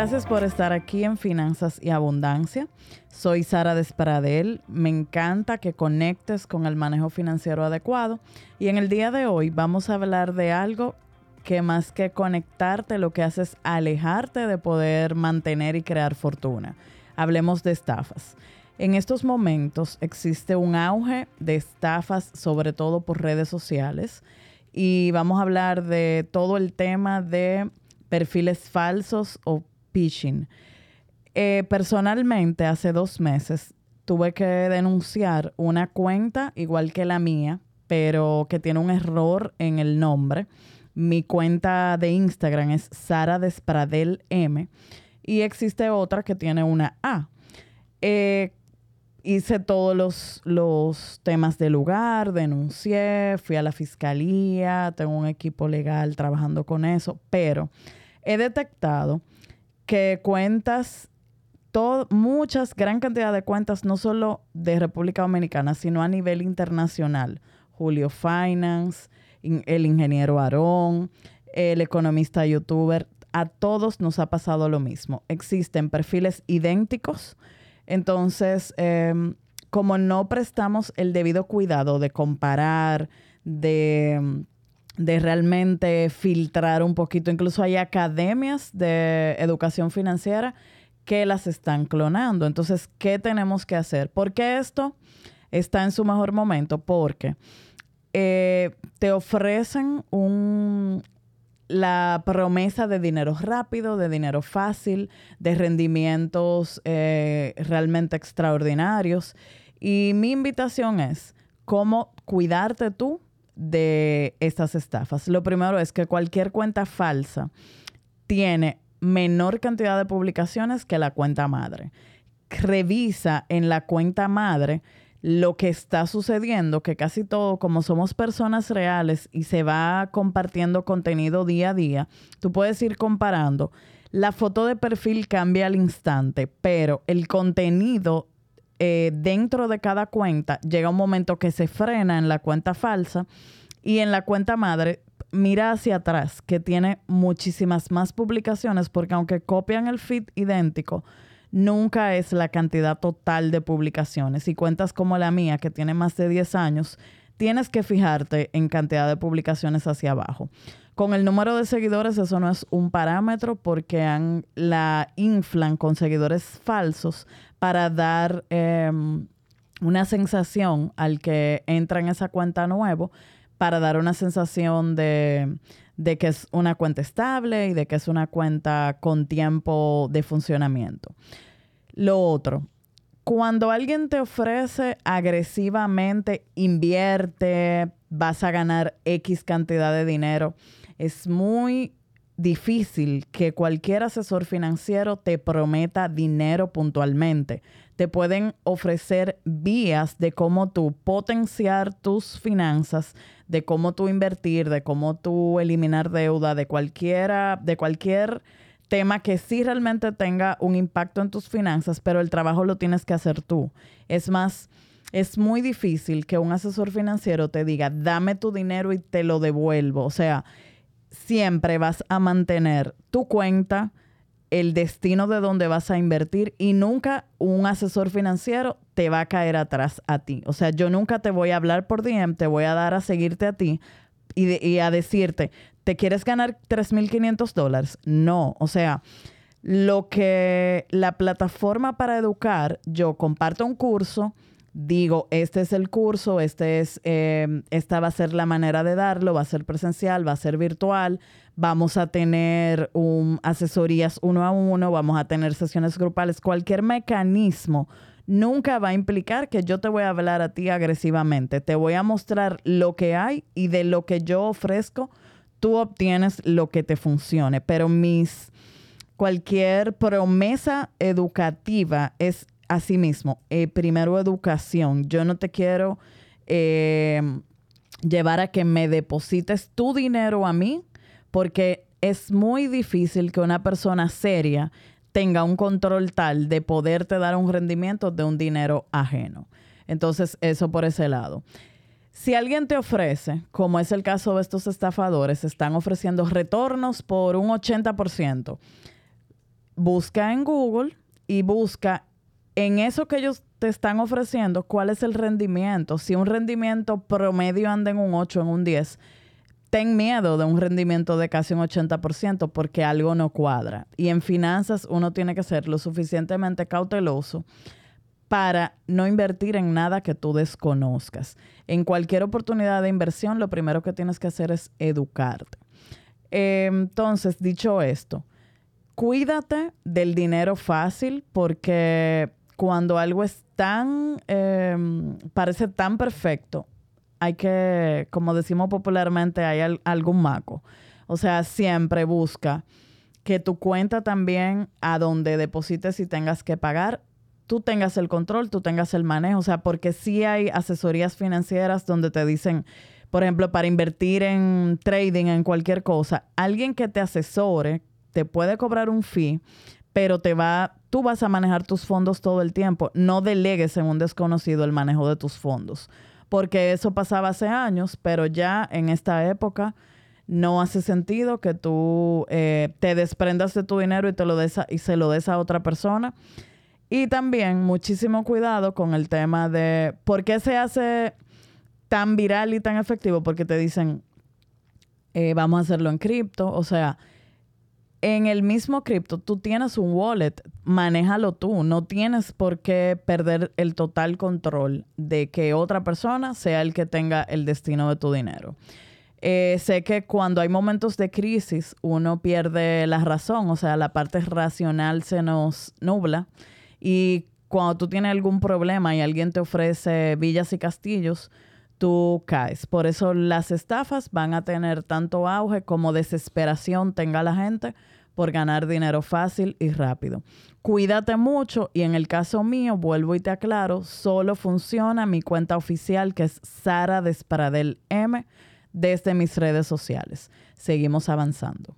Gracias por estar aquí en Finanzas y Abundancia. Soy Sara Despradel. Me encanta que conectes con el manejo financiero adecuado. Y en el día de hoy vamos a hablar de algo que más que conectarte, lo que hace es alejarte de poder mantener y crear fortuna. Hablemos de estafas. En estos momentos existe un auge de estafas, sobre todo por redes sociales. Y vamos a hablar de todo el tema de perfiles falsos o Eh, personalmente, hace dos meses tuve que denunciar una cuenta igual que la mía, pero que tiene un error en el nombre. Mi cuenta de Instagram es Sara Despradel M y existe otra que tiene una A. Eh, hice todos los, los temas del lugar, denuncié, fui a la fiscalía, tengo un equipo legal trabajando con eso, pero he detectado que cuentas, muchas, gran cantidad de cuentas, no solo de República Dominicana, sino a nivel internacional. Julio Finance, el ingeniero Aarón, el economista youtuber, a todos nos ha pasado lo mismo. Existen perfiles idénticos entonces, em, como no prestamos el debido cuidado de comparar, de, realmente filtrar un poquito, incluso hay academias de educación financiera que las están clonando. Entonces, ¿qué tenemos que hacer? ¿Por qué esto está en su mejor momento? Porque eh, te ofrecen un, la promesa de dinero rápido, de dinero fácil, de rendimientos eh, realmente extraordinarios. Y mi invitación es cómo cuidarte tú de estas estafas. Lo primero es que cualquier cuenta falsa tiene menor cantidad de publicaciones que la cuenta madre. Revisa en la cuenta madre lo que está sucediendo, que casi todo, como somos personas reales y se va compartiendo contenido día a día, tú puedes ir comparando. La foto de perfil cambia al instante, pero el contenido eh, dentro de cada cuenta llega un momento que se frena en la cuenta falsa y en la cuenta madre mira hacia atrás, que tiene muchísimas más publicaciones, porque aunque copian el feed idéntico, nunca es la cantidad total de publicaciones. Si cuentas como la mía, que tiene más de 10 años, tienes que fijarte en cantidad de publicaciones hacia abajo. Con el número de seguidores eso no es un parámetro porque han, la inflan con seguidores falsos para dar em, una sensación al que entra en esa cuenta nuevo, para dar una sensación de, de que es una cuenta estable y de que es una cuenta con tiempo de funcionamiento. Lo otro, cuando alguien te ofrece agresivamente, invierte, vas a ganar X cantidad de dinero, es muy difícil que cualquier asesor financiero te prometa dinero puntualmente. Te pueden ofrecer vías de cómo tú potenciar tus finanzas de cómo tú invertir, de cómo tú eliminar deuda, de cualquiera, de cualquier tema que sí realmente tenga un impacto en tus finanzas, pero el trabajo lo tienes que hacer tú. Es más, es muy difícil que un asesor financiero te diga, dame tu dinero y te lo devuelvo. O sea, siempre vas a mantener tu cuenta, el destino de dónde vas a invertir y nunca un asesor financiero te va a caer atrás a ti. O sea, yo nunca te voy a hablar por DM, te voy a dar a seguirte a ti y, a decirte, ¿te quieres ganar 3.500 dólares? No, o sea, lo que la plataforma para educar, yo comparto un curso, digo, este es el curso, este es, em, esta va a ser la manera de darlo, va a ser presencial, va a ser virtual, vamos a tener asesorías uno a uno, vamos a tener sesiones grupales, cualquier mecanismo nunca va a implicar que yo te voy a hablar a ti agresivamente. Te voy a mostrar lo que hay y de lo que yo ofrezco, tú obtienes lo que te funcione. Pero mis cualquier promesa educativa es Asimismo, eh, primero educación. Yo no te quiero eh, llevar a que me deposites tu dinero a mí porque es muy difícil que una persona seria tenga un control tal de poderte dar un rendimiento de un dinero ajeno. Entonces, eso por ese lado. Si alguien te ofrece, como es el caso de estos estafadores, están ofreciendo retornos por un 80%, busca en Google y busca en eso que ellos te están ofreciendo, cuál es el rendimiento. Si un rendimiento promedio anda en un 8, en un 10, ten miedo de un rendimiento de casi un 80% porque algo no cuadra. Y en finanzas uno tiene que ser lo suficientemente cauteloso para no invertir en nada que tú desconozcas. En cualquier oportunidad de inversión, lo primero que tienes que hacer es educarte. entonces, dicho esto, cuídate del dinero fácil porque cuando algo es tan, em, parece tan perfecto, hay que, como decimos popularmente, hay algún maco. O sea, siempre busca que tu cuenta también a donde deposites y tengas que pagar, tú tengas el control, tú tengas el manejo. O sea, porque sí hay asesorías financieras donde te dicen, por ejemplo, para invertir en trading, en cualquier cosa, alguien que te asesore te puede cobrar un fee, pero te va, tú vas a manejar tus fondos todo el tiempo. No delegues en un desconocido el manejo de tus fondos porque eso pasaba hace años, pero ya en esta época no hace sentido que tú eh, te desprendas de tu dinero y, te lo des y se lo des a otra persona. Y también muchísimo cuidado con el tema de por qué se hace tan viral y tan efectivo, porque te dicen, eh, vamos a hacerlo en cripto, o sea, en el mismo cripto tú tienes un wallet, manéjalo tú, no tienes por qué perder el total control de que otra persona sea el que tenga el destino de tu dinero. Eh, sé que cuando hay momentos de crisis uno pierde la razón, o sea, la parte racional se nos nubla y cuando tú tienes algún problema y alguien te ofrece villas y castillos, tú caes. Por eso las estafas van a tener tanto auge como desesperación tenga la gente por ganar dinero fácil y rápido. Cuídate mucho y en el caso mío, vuelvo y te aclaro, solo funciona mi cuenta oficial que es Sara Desparadel M desde mis redes sociales. Seguimos avanzando.